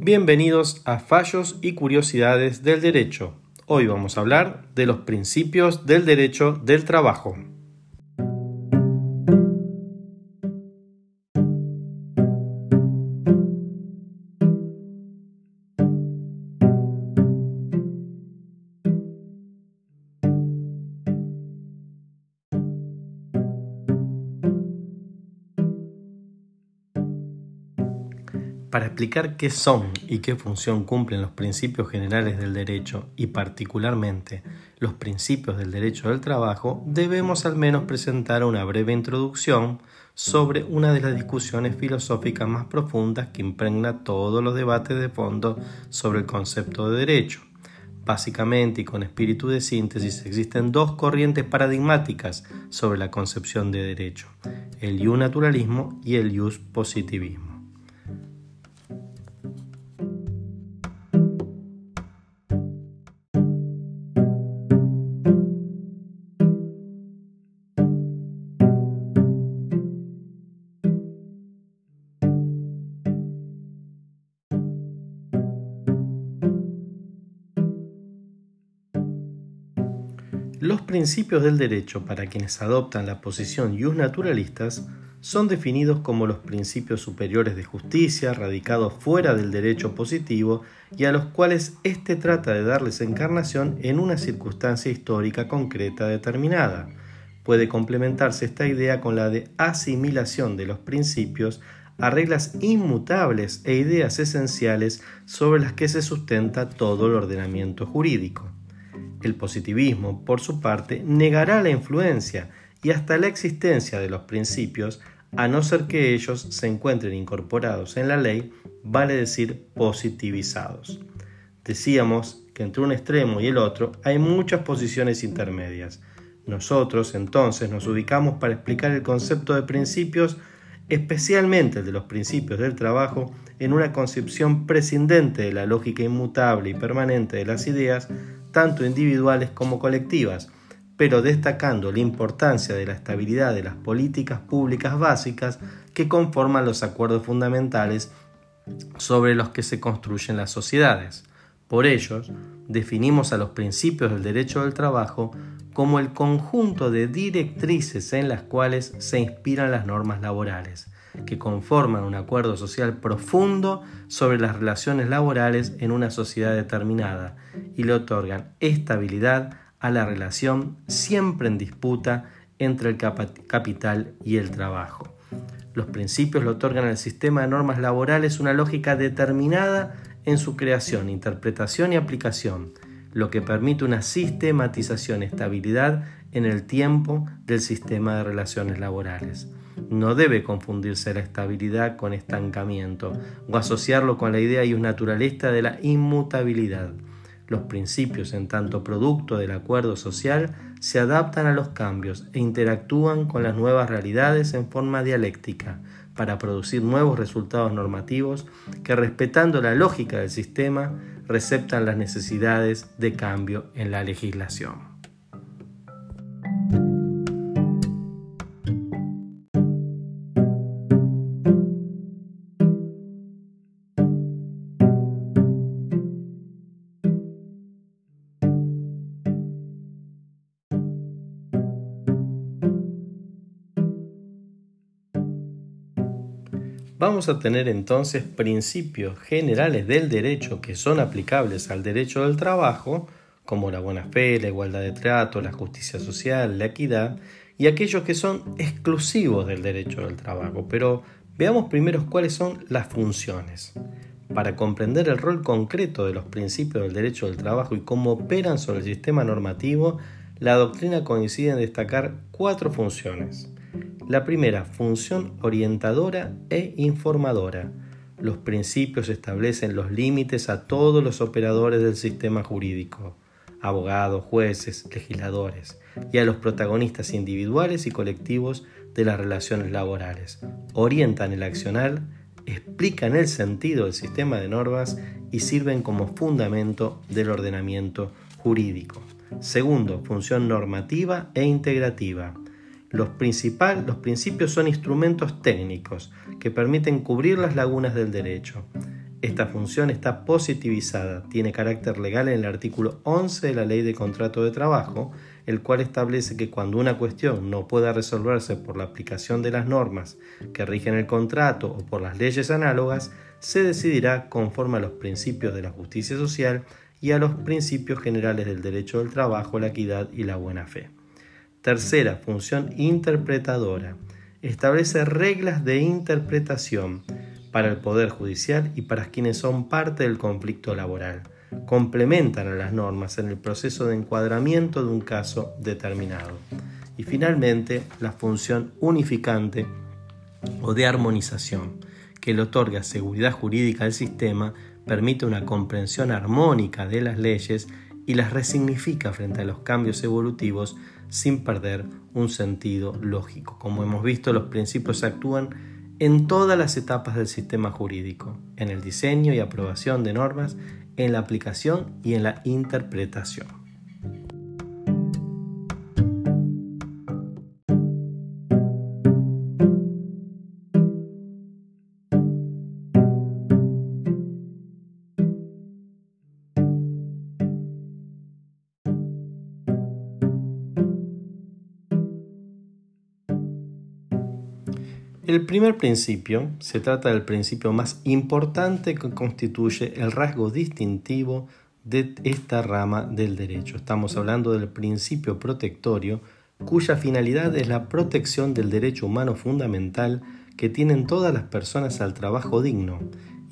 Bienvenidos a Fallos y Curiosidades del Derecho. Hoy vamos a hablar de los principios del derecho del trabajo. Explicar qué son y qué función cumplen los principios generales del derecho y particularmente los principios del derecho del trabajo, debemos al menos presentar una breve introducción sobre una de las discusiones filosóficas más profundas que impregna todos los debates de fondo sobre el concepto de derecho. Básicamente y con espíritu de síntesis existen dos corrientes paradigmáticas sobre la concepción de derecho, el ius naturalismo y el ius positivismo. Principios del derecho para quienes adoptan la posición ius naturalistas son definidos como los principios superiores de justicia radicados fuera del derecho positivo y a los cuales éste trata de darles encarnación en una circunstancia histórica concreta determinada. Puede complementarse esta idea con la de asimilación de los principios a reglas inmutables e ideas esenciales sobre las que se sustenta todo el ordenamiento jurídico. El positivismo, por su parte, negará la influencia y hasta la existencia de los principios, a no ser que ellos se encuentren incorporados en la ley, vale decir positivizados. Decíamos que entre un extremo y el otro hay muchas posiciones intermedias. Nosotros entonces nos ubicamos para explicar el concepto de principios, especialmente el de los principios del trabajo, en una concepción prescindente de la lógica inmutable y permanente de las ideas, tanto individuales como colectivas, pero destacando la importancia de la estabilidad de las políticas públicas básicas que conforman los acuerdos fundamentales sobre los que se construyen las sociedades. Por ellos, definimos a los principios del derecho del trabajo como el conjunto de directrices en las cuales se inspiran las normas laborales, que conforman un acuerdo social profundo sobre las relaciones laborales en una sociedad determinada y le otorgan estabilidad a la relación siempre en disputa entre el capital y el trabajo. Los principios le otorgan al sistema de normas laborales una lógica determinada en su creación, interpretación y aplicación, lo que permite una sistematización, estabilidad en el tiempo del sistema de relaciones laborales. No debe confundirse la estabilidad con estancamiento o asociarlo con la idea y un naturalista de la inmutabilidad. Los principios, en tanto producto del acuerdo social, se adaptan a los cambios e interactúan con las nuevas realidades en forma dialéctica para producir nuevos resultados normativos que, respetando la lógica del sistema, receptan las necesidades de cambio en la legislación. Vamos a tener entonces principios generales del derecho que son aplicables al derecho del trabajo, como la buena fe, la igualdad de trato, la justicia social, la equidad, y aquellos que son exclusivos del derecho del trabajo. Pero veamos primero cuáles son las funciones. Para comprender el rol concreto de los principios del derecho del trabajo y cómo operan sobre el sistema normativo, la doctrina coincide en destacar cuatro funciones. La primera, función orientadora e informadora. Los principios establecen los límites a todos los operadores del sistema jurídico, abogados, jueces, legisladores, y a los protagonistas individuales y colectivos de las relaciones laborales. Orientan el accionar, explican el sentido del sistema de normas y sirven como fundamento del ordenamiento jurídico. Segundo, función normativa e integrativa los, los principios son instrumentos técnicos que permiten cubrir las lagunas del derecho. Esta función está positivizada, tiene carácter legal en el artículo 11 de la Ley de Contrato de Trabajo, el cual establece que cuando una cuestión no pueda resolverse por la aplicación de las normas que rigen el contrato o por las leyes análogas, se decidirá conforme a los principios de la justicia social y a los principios generales del derecho del trabajo, la equidad y la buena fe. Tercera, función interpretadora. Establece reglas de interpretación para el Poder Judicial y para quienes son parte del conflicto laboral. Complementan a las normas en el proceso de encuadramiento de un caso determinado. Y finalmente, la función unificante o de armonización, que le otorga seguridad jurídica al sistema, permite una comprensión armónica de las leyes y las resignifica frente a los cambios evolutivos sin perder un sentido lógico. Como hemos visto, los principios actúan en todas las etapas del sistema jurídico, en el diseño y aprobación de normas, en la aplicación y en la interpretación. El primer principio se trata del principio más importante que constituye el rasgo distintivo de esta rama del derecho. Estamos hablando del principio protectorio, cuya finalidad es la protección del derecho humano fundamental que tienen todas las personas al trabajo digno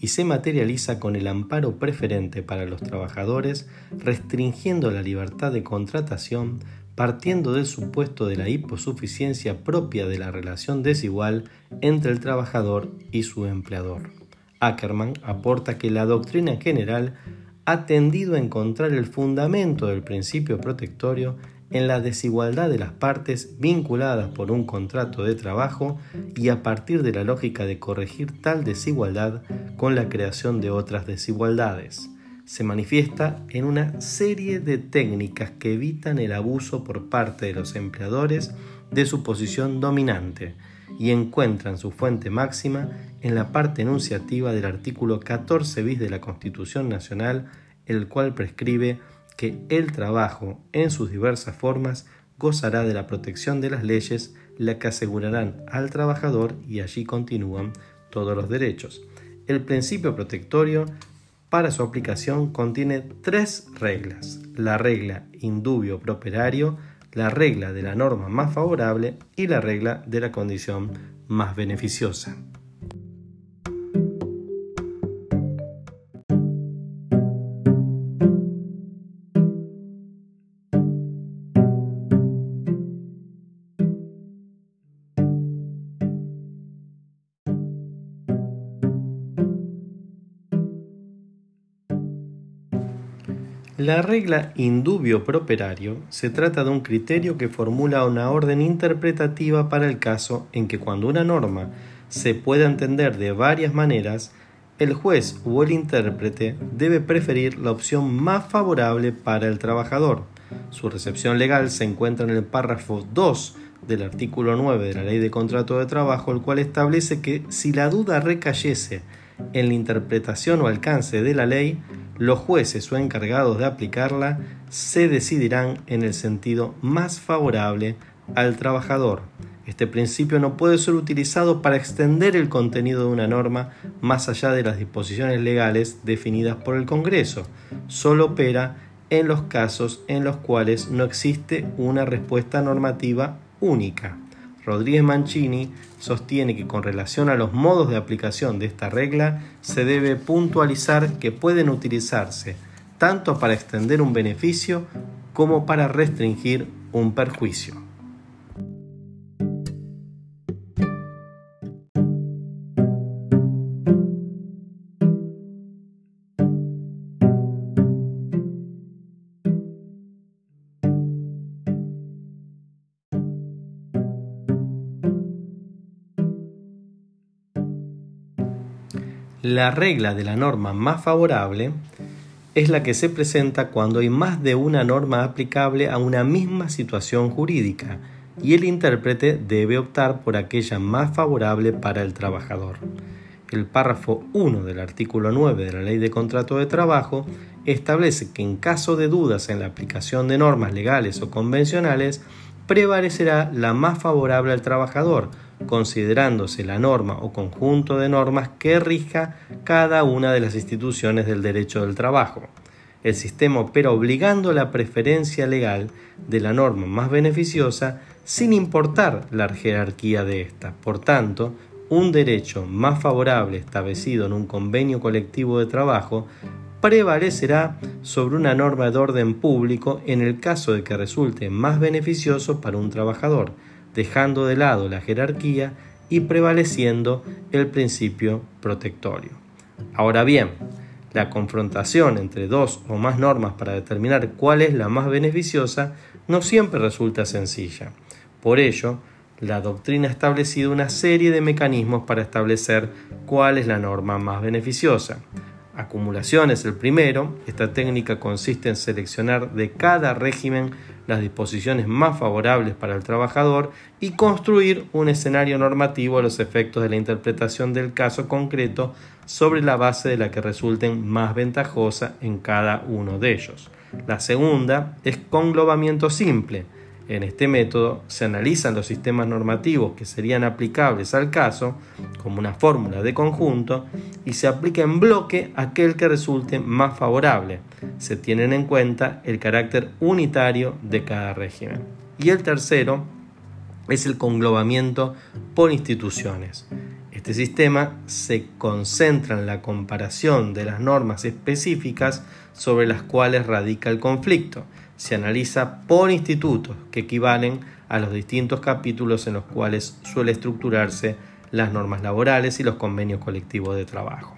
y se materializa con el amparo preferente para los trabajadores, restringiendo la libertad de contratación partiendo del supuesto de la hiposuficiencia propia de la relación desigual entre el trabajador y su empleador. Ackerman aporta que la doctrina en general ha tendido a encontrar el fundamento del principio protectorio en la desigualdad de las partes vinculadas por un contrato de trabajo y a partir de la lógica de corregir tal desigualdad con la creación de otras desigualdades se manifiesta en una serie de técnicas que evitan el abuso por parte de los empleadores de su posición dominante y encuentran su fuente máxima en la parte enunciativa del artículo 14 bis de la Constitución Nacional, el cual prescribe que el trabajo en sus diversas formas gozará de la protección de las leyes, la que asegurarán al trabajador y allí continúan todos los derechos. El principio protectorio para su aplicación contiene tres reglas. La regla indubio properario, la regla de la norma más favorable y la regla de la condición más beneficiosa. La regla indubio properario se trata de un criterio que formula una orden interpretativa para el caso en que cuando una norma se pueda entender de varias maneras, el juez o el intérprete debe preferir la opción más favorable para el trabajador. Su recepción legal se encuentra en el párrafo 2 del artículo 9 de la Ley de Contrato de Trabajo, el cual establece que si la duda recayese en la interpretación o alcance de la ley, los jueces o encargados de aplicarla se decidirán en el sentido más favorable al trabajador. Este principio no puede ser utilizado para extender el contenido de una norma más allá de las disposiciones legales definidas por el Congreso. Solo opera en los casos en los cuales no existe una respuesta normativa única. Rodríguez Mancini sostiene que con relación a los modos de aplicación de esta regla se debe puntualizar que pueden utilizarse tanto para extender un beneficio como para restringir un perjuicio. La regla de la norma más favorable es la que se presenta cuando hay más de una norma aplicable a una misma situación jurídica y el intérprete debe optar por aquella más favorable para el trabajador. el párrafo 1 del artículo 9 de la Ley de Contrato de Trabajo establece que en caso de dudas en la aplicación de normas legales o convencionales, prevalecerá la más favorable al trabajador, considerándose la norma o conjunto de normas que rija cada una de las instituciones del derecho del trabajo. El sistema opera obligando la preferencia legal de la norma más beneficiosa sin importar la jerarquía de ésta. Por tanto, un derecho más favorable establecido en un convenio colectivo de trabajo prevalecerá sobre una norma de orden público en el caso de que resulte más beneficioso para un trabajador, dejando de lado la jerarquía y prevaleciendo el principio protectorio. Ahora bien, la confrontación entre dos o más normas para determinar cuál es la más beneficiosa no siempre resulta sencilla. Por ello, la doctrina ha establecido una serie de mecanismos para establecer cuál es la norma más beneficiosa. Acumulación es el primero. Esta técnica consiste en seleccionar de cada régimen las disposiciones más favorables para el trabajador y construir un escenario normativo a los efectos de la interpretación del caso concreto sobre la base de la que resulten más ventajosa en cada uno de ellos. La segunda es conglobamiento simple en este método se analizan los sistemas normativos que serían aplicables al caso como una fórmula de conjunto y se aplica en bloque aquel que resulte más favorable. Se tienen en cuenta el carácter unitario de cada régimen. Y el tercero es el conglobamiento por instituciones. Este sistema se concentra en la comparación de las normas específicas sobre las cuales radica el conflicto se analiza por institutos que equivalen a los distintos capítulos en los cuales suele estructurarse las normas laborales y los convenios colectivos de trabajo.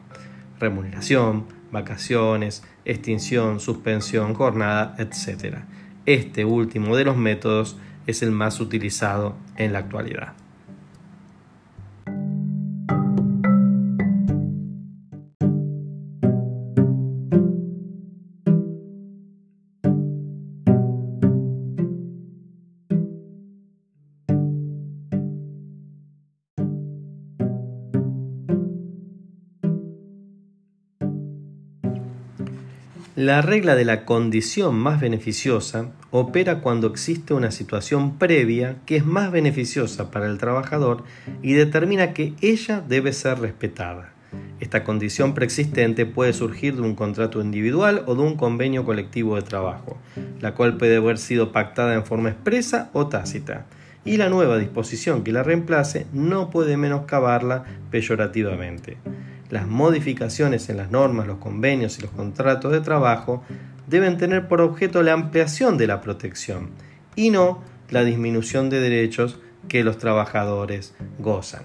Remuneración, vacaciones, extinción, suspensión, jornada, etc. Este último de los métodos es el más utilizado en la actualidad. La regla de la condición más beneficiosa opera cuando existe una situación previa que es más beneficiosa para el trabajador y determina que ella debe ser respetada. Esta condición preexistente puede surgir de un contrato individual o de un convenio colectivo de trabajo, la cual puede haber sido pactada en forma expresa o tácita, y la nueva disposición que la reemplace no puede menoscabarla peyorativamente las modificaciones en las normas, los convenios y los contratos de trabajo deben tener por objeto la ampliación de la protección y no la disminución de derechos que los trabajadores gozan.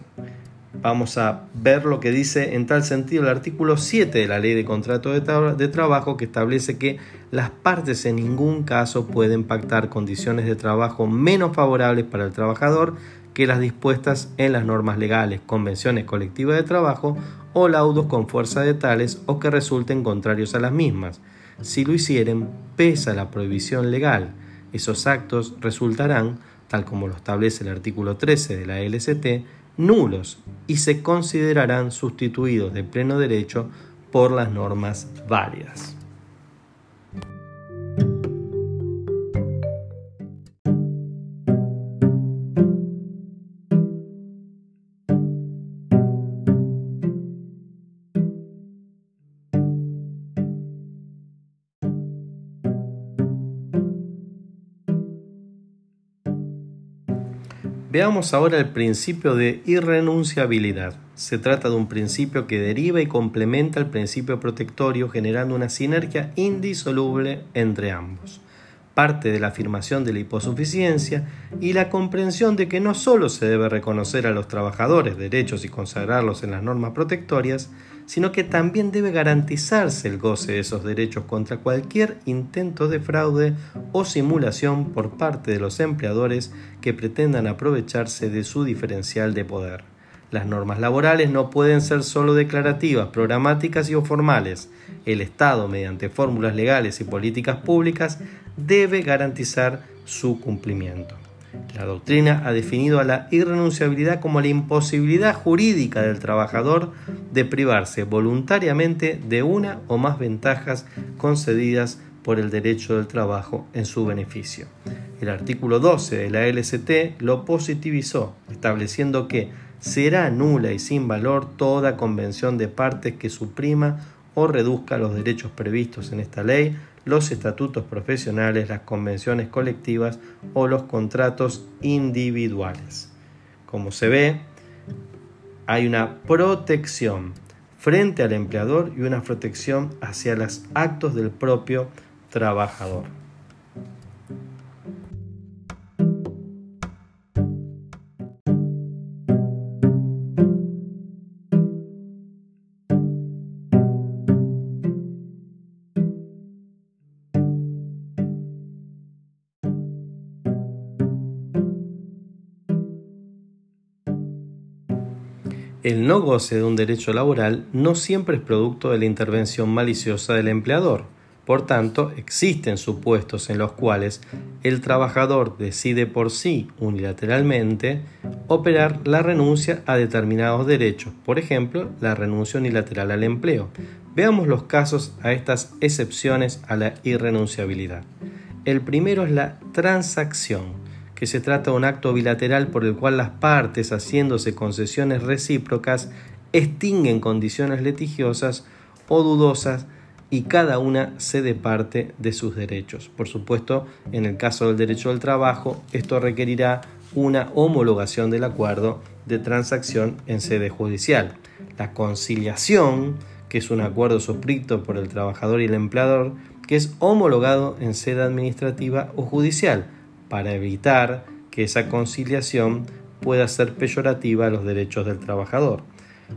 Vamos a ver lo que dice en tal sentido el artículo 7 de la Ley de Contrato de, de, Trabajo que establece que las partes en ningún caso pueden pactar condiciones de trabajo menos favorables para el trabajador que las dispuestas en las normas legales, convenciones colectivas de trabajo o laudos con fuerza de tales o que resulten contrarios a las mismas. Si lo hicieren, pesa la prohibición legal. Esos actos resultarán, tal como lo establece el artículo 13 de la LST, nulos y se considerarán sustituidos de pleno derecho por las normas válidas. Veamos ahora el principio de irrenunciabilidad. Se trata de un principio que deriva y complementa el principio protectorio generando una sinergia indisoluble entre ambos. Parte de la afirmación de la hiposuficiencia y la comprensión de que no solo se debe reconocer a los trabajadores derechos y consagrarlos en las normas protectorias, sino que también debe garantizarse el goce de esos derechos contra cualquier intento de fraude o simulación por parte de los empleadores que pretendan aprovecharse de su diferencial de poder. Las normas laborales no pueden ser solo declarativas, programáticas y o formales. El Estado, mediante fórmulas legales y políticas públicas, debe garantizar su cumplimiento. La doctrina ha definido a la irrenunciabilidad como la imposibilidad jurídica del trabajador de privarse voluntariamente de una o más ventajas concedidas por el derecho del trabajo en su beneficio. El artículo 12 de la LST lo positivizó, estableciendo que será nula y sin valor toda convención de partes que suprima o reduzca los derechos previstos en esta ley, los estatutos profesionales, las convenciones colectivas o los contratos individuales. Como se ve, hay una protección frente al empleador y una protección hacia los actos del propio trabajador. El no goce de un derecho laboral no siempre es producto de la intervención maliciosa del empleador. Por tanto, existen supuestos en los cuales el trabajador decide por sí unilateralmente operar la renuncia a determinados derechos, por ejemplo, la renuncia unilateral al empleo. Veamos los casos a estas excepciones a la irrenunciabilidad. El primero es la transacción que se trata de un acto bilateral por el cual las partes, haciéndose concesiones recíprocas, extinguen condiciones litigiosas o dudosas y cada una cede parte de sus derechos. Por supuesto, en el caso del derecho del trabajo, esto requerirá una homologación del acuerdo de transacción en sede judicial. La conciliación, que es un acuerdo suscrito por el trabajador y el empleador, que es homologado en sede administrativa o judicial para evitar que esa conciliación pueda ser peyorativa a los derechos del trabajador.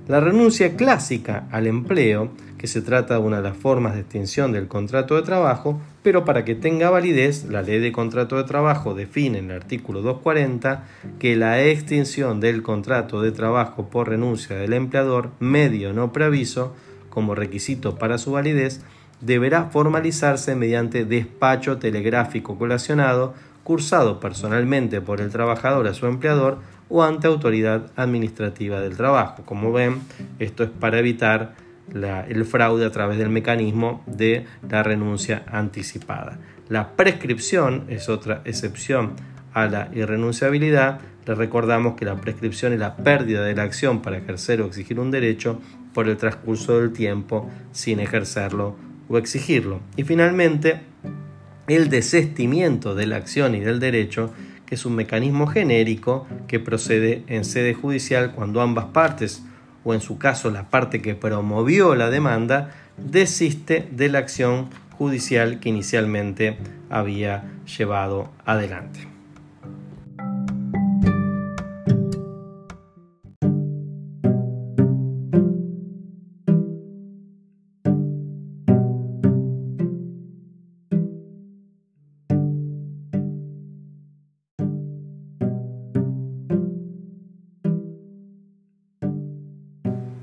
La renuncia clásica al empleo, que se trata de una de las formas de extinción del contrato de trabajo, pero para que tenga validez, la ley de contrato de trabajo define en el artículo 240 que la extinción del contrato de trabajo por renuncia del empleador, medio no preaviso, como requisito para su validez, deberá formalizarse mediante despacho telegráfico colacionado cursado personalmente por el trabajador a su empleador o ante autoridad administrativa del trabajo. Como ven, esto es para evitar el fraude a través del mecanismo de la renuncia anticipada. La prescripción es otra excepción a la irrenunciabilidad. Le recordamos que la prescripción es la pérdida de la acción para ejercer o exigir un derecho por el transcurso del tiempo sin ejercerlo o exigirlo. Y finalmente, el desestimiento de la acción y del derecho, que es un mecanismo genérico que procede en sede judicial cuando ambas partes, o en su caso la parte que promovió la demanda, desiste de la acción judicial que inicialmente había llevado adelante.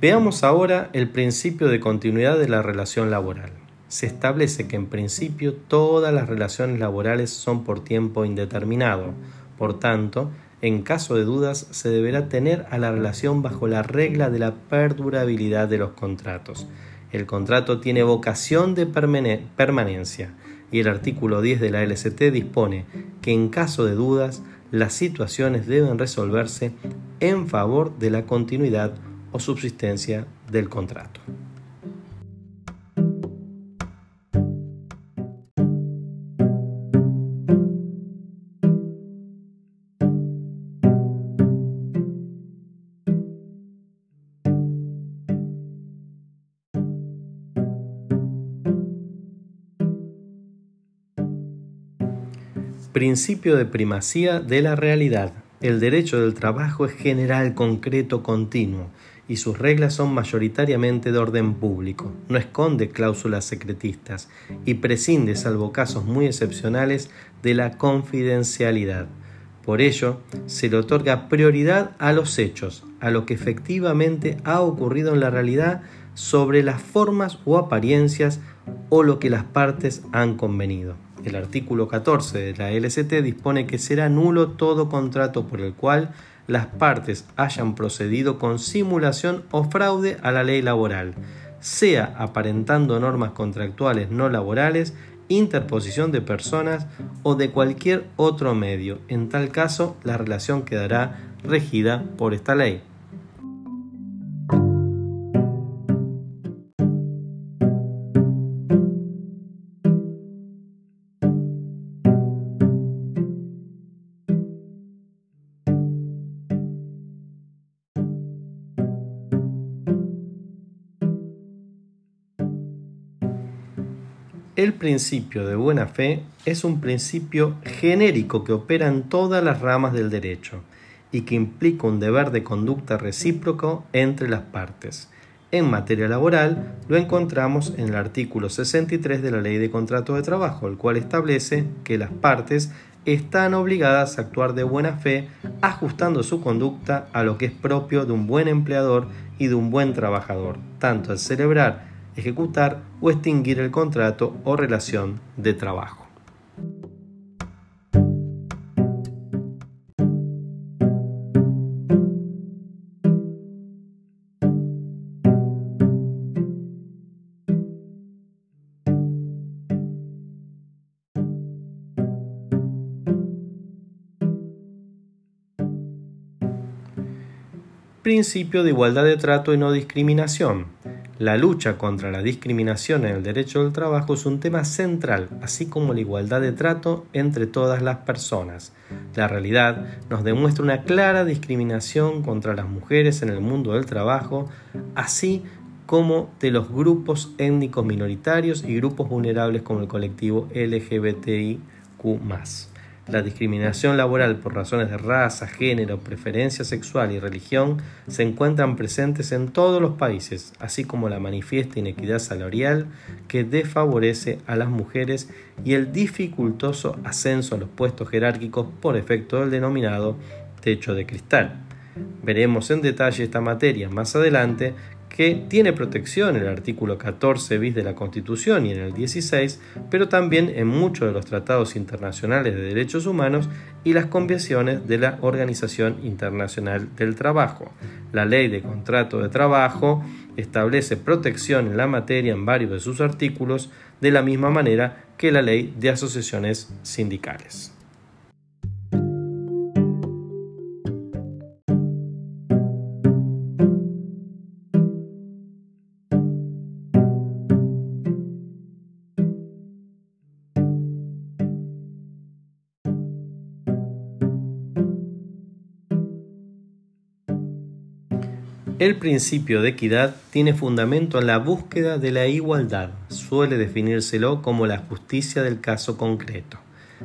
Veamos ahora el principio de continuidad de la relación laboral. Se establece que en principio todas las relaciones laborales son por tiempo indeterminado. Por tanto, en caso de dudas, se deberá tener a la relación bajo la regla de la perdurabilidad de los contratos. El contrato tiene vocación de permanencia y el artículo 10 de la LST dispone que en caso de dudas, las situaciones deben resolverse en favor de la continuidad o subsistencia del contrato. Principio de primacía de la realidad. El derecho del trabajo es general, concreto, continuo y sus reglas son mayoritariamente de orden público, no esconde cláusulas secretistas y prescinde, salvo casos muy excepcionales, de la confidencialidad. Por ello, se le otorga prioridad a los hechos, a lo que efectivamente ha ocurrido en la realidad sobre las formas o apariencias o lo que las partes han convenido. el artículo 14 de la LST dispone que será nulo todo contrato por el cual las partes hayan procedido con simulación o fraude a la ley laboral, sea aparentando normas contractuales no laborales, interposición de personas o de cualquier otro medio. En tal caso, la relación quedará regida por esta ley. Principio de buena fe es un principio genérico que opera en todas las ramas del derecho y que implica un deber de conducta recíproco entre las partes. En materia laboral lo encontramos en el artículo 63 de la Ley de Contrato de Trabajo, el cual establece que las partes están obligadas a actuar de buena fe, ajustando su conducta a lo que es propio de un buen empleador y de un buen trabajador, tanto al celebrar ejecutar o extinguir el contrato o relación de trabajo. Principio de igualdad de trato y no discriminación. La lucha contra la discriminación en el derecho del trabajo es un tema central, así como la igualdad de trato entre todas las personas. La realidad nos demuestra una clara discriminación contra las mujeres en el mundo del trabajo, así como de los grupos étnicos minoritarios y grupos vulnerables como el colectivo LGBTIQ. La discriminación laboral por razones de raza, género, preferencia sexual y religión se encuentran presentes en todos los países, así como la manifiesta inequidad salarial que desfavorece a las mujeres y el dificultoso ascenso a los puestos jerárquicos por efecto del denominado techo de cristal. Veremos en detalle esta materia más adelante que tiene protección en el artículo 14 bis de la Constitución y en el 16, pero también en muchos de los tratados internacionales de derechos humanos y las convenciones de la Organización Internacional del Trabajo. La ley de contrato de trabajo establece protección en la materia en varios de sus artículos, de la misma manera que la ley de asociaciones sindicales. El principio de equidad tiene fundamento en la búsqueda de la igualdad. Suele definírselo como la justicia del caso concreto.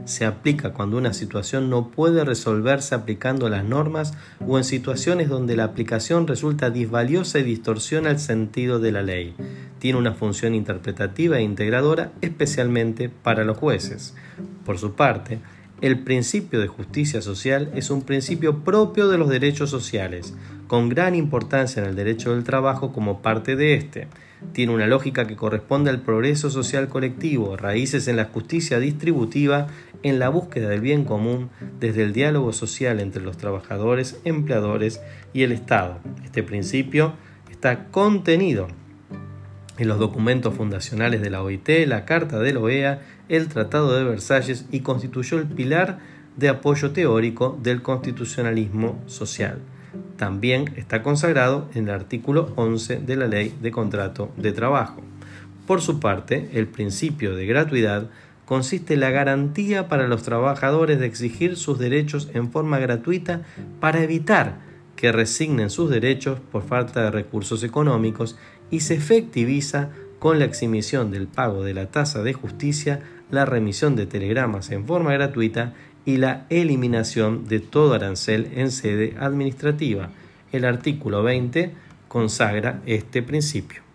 Se aplica cuando una situación no puede resolverse aplicando las normas o en situaciones donde la aplicación resulta disvaliosa y distorsiona el sentido de la ley. Tiene una función interpretativa e integradora especialmente para los jueces. Por su parte, el principio de justicia social es un principio propio de los derechos sociales, con gran importancia en el derecho del trabajo como parte de éste. Tiene una lógica que corresponde al progreso social colectivo, raíces en la justicia distributiva, en la búsqueda del bien común, desde el diálogo social entre los trabajadores, empleadores y el Estado. Este principio está contenido en los documentos fundacionales de la OIT, la Carta de la OEA, el Tratado de Versalles y constituyó el pilar de apoyo teórico del constitucionalismo social. También está consagrado en el artículo 11 de la Ley de Contrato de Trabajo. Por su parte, el principio de gratuidad consiste en la garantía para los trabajadores de exigir sus derechos en forma gratuita para evitar que resignen sus derechos por falta de recursos económicos y se efectiviza con la exhibición del pago de la tasa de justicia, la remisión de telegramas en forma gratuita y la eliminación de todo arancel en sede administrativa. El artículo 20 consagra este principio.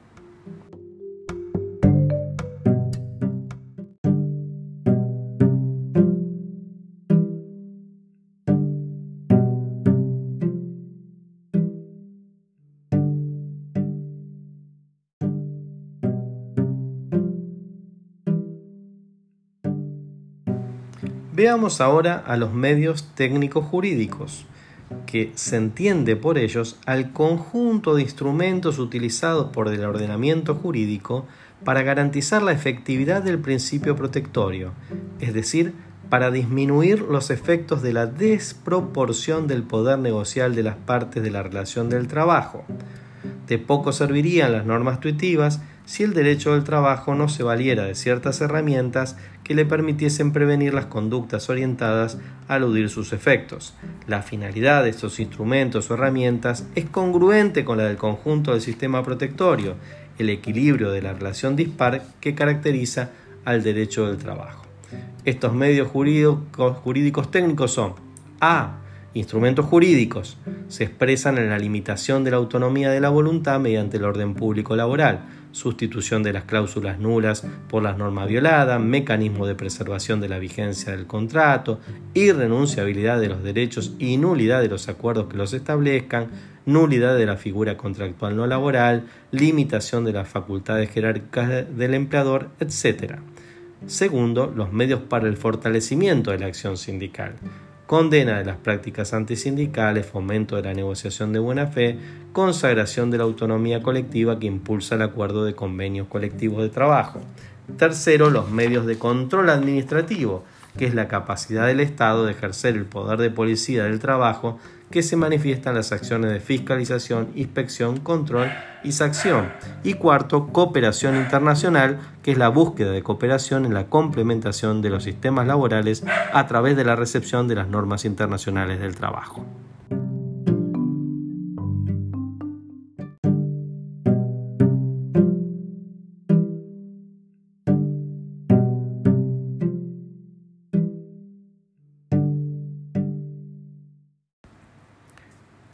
Veamos ahora a los medios técnicos jurídicos, que se entiende por ellos al conjunto de instrumentos utilizados por el ordenamiento jurídico para garantizar la efectividad del principio protectorio, es decir, para disminuir los efectos de la desproporción del poder negocial de las partes de la relación del trabajo. De poco servirían las normas tuitivas si el derecho del trabajo no se valiera de ciertas herramientas que le permitiesen prevenir las conductas orientadas a eludir sus efectos. La finalidad de estos instrumentos o herramientas es congruente con la del conjunto del sistema protectorio, el equilibrio de la relación dispar que caracteriza al derecho del trabajo. Estos medios jurídicos, jurídicos técnicos son A Instrumentos jurídicos se expresan en la limitación de la autonomía de la voluntad mediante el orden público laboral, sustitución de las cláusulas nulas por las normas violadas, mecanismo de preservación de la vigencia del contrato, irrenunciabilidad de los derechos y nulidad de los acuerdos que los establezcan, nulidad de la figura contractual no laboral, limitación de las facultades jerárquicas del empleador, etc. Segundo, los medios para el fortalecimiento de la acción sindical condena de las prácticas antisindicales, fomento de la negociación de buena fe, consagración de la autonomía colectiva que impulsa el acuerdo de convenios colectivos de trabajo. Tercero, los medios de control administrativo, que es la capacidad del Estado de ejercer el poder de policía del trabajo que se manifiestan las acciones de fiscalización, inspección, control y sanción. Y cuarto, cooperación internacional, que es la búsqueda de cooperación en la complementación de los sistemas laborales a través de la recepción de las normas internacionales del trabajo.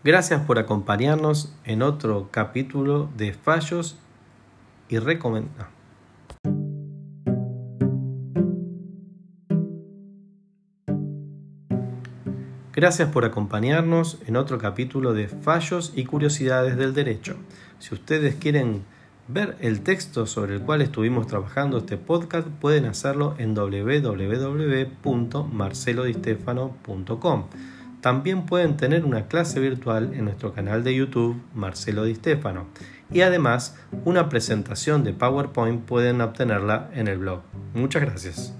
Gracias por acompañarnos en otro capítulo de fallos y recomendaciones. Gracias por acompañarnos en otro capítulo de Fallos y Curiosidades del Derecho. Si ustedes quieren ver el texto sobre el cual estuvimos trabajando este podcast, pueden hacerlo en www.marcelodistefano.com. También pueden tener una clase virtual en nuestro canal de YouTube Marcelo Di Stefano y además una presentación de PowerPoint pueden obtenerla en el blog. Muchas gracias.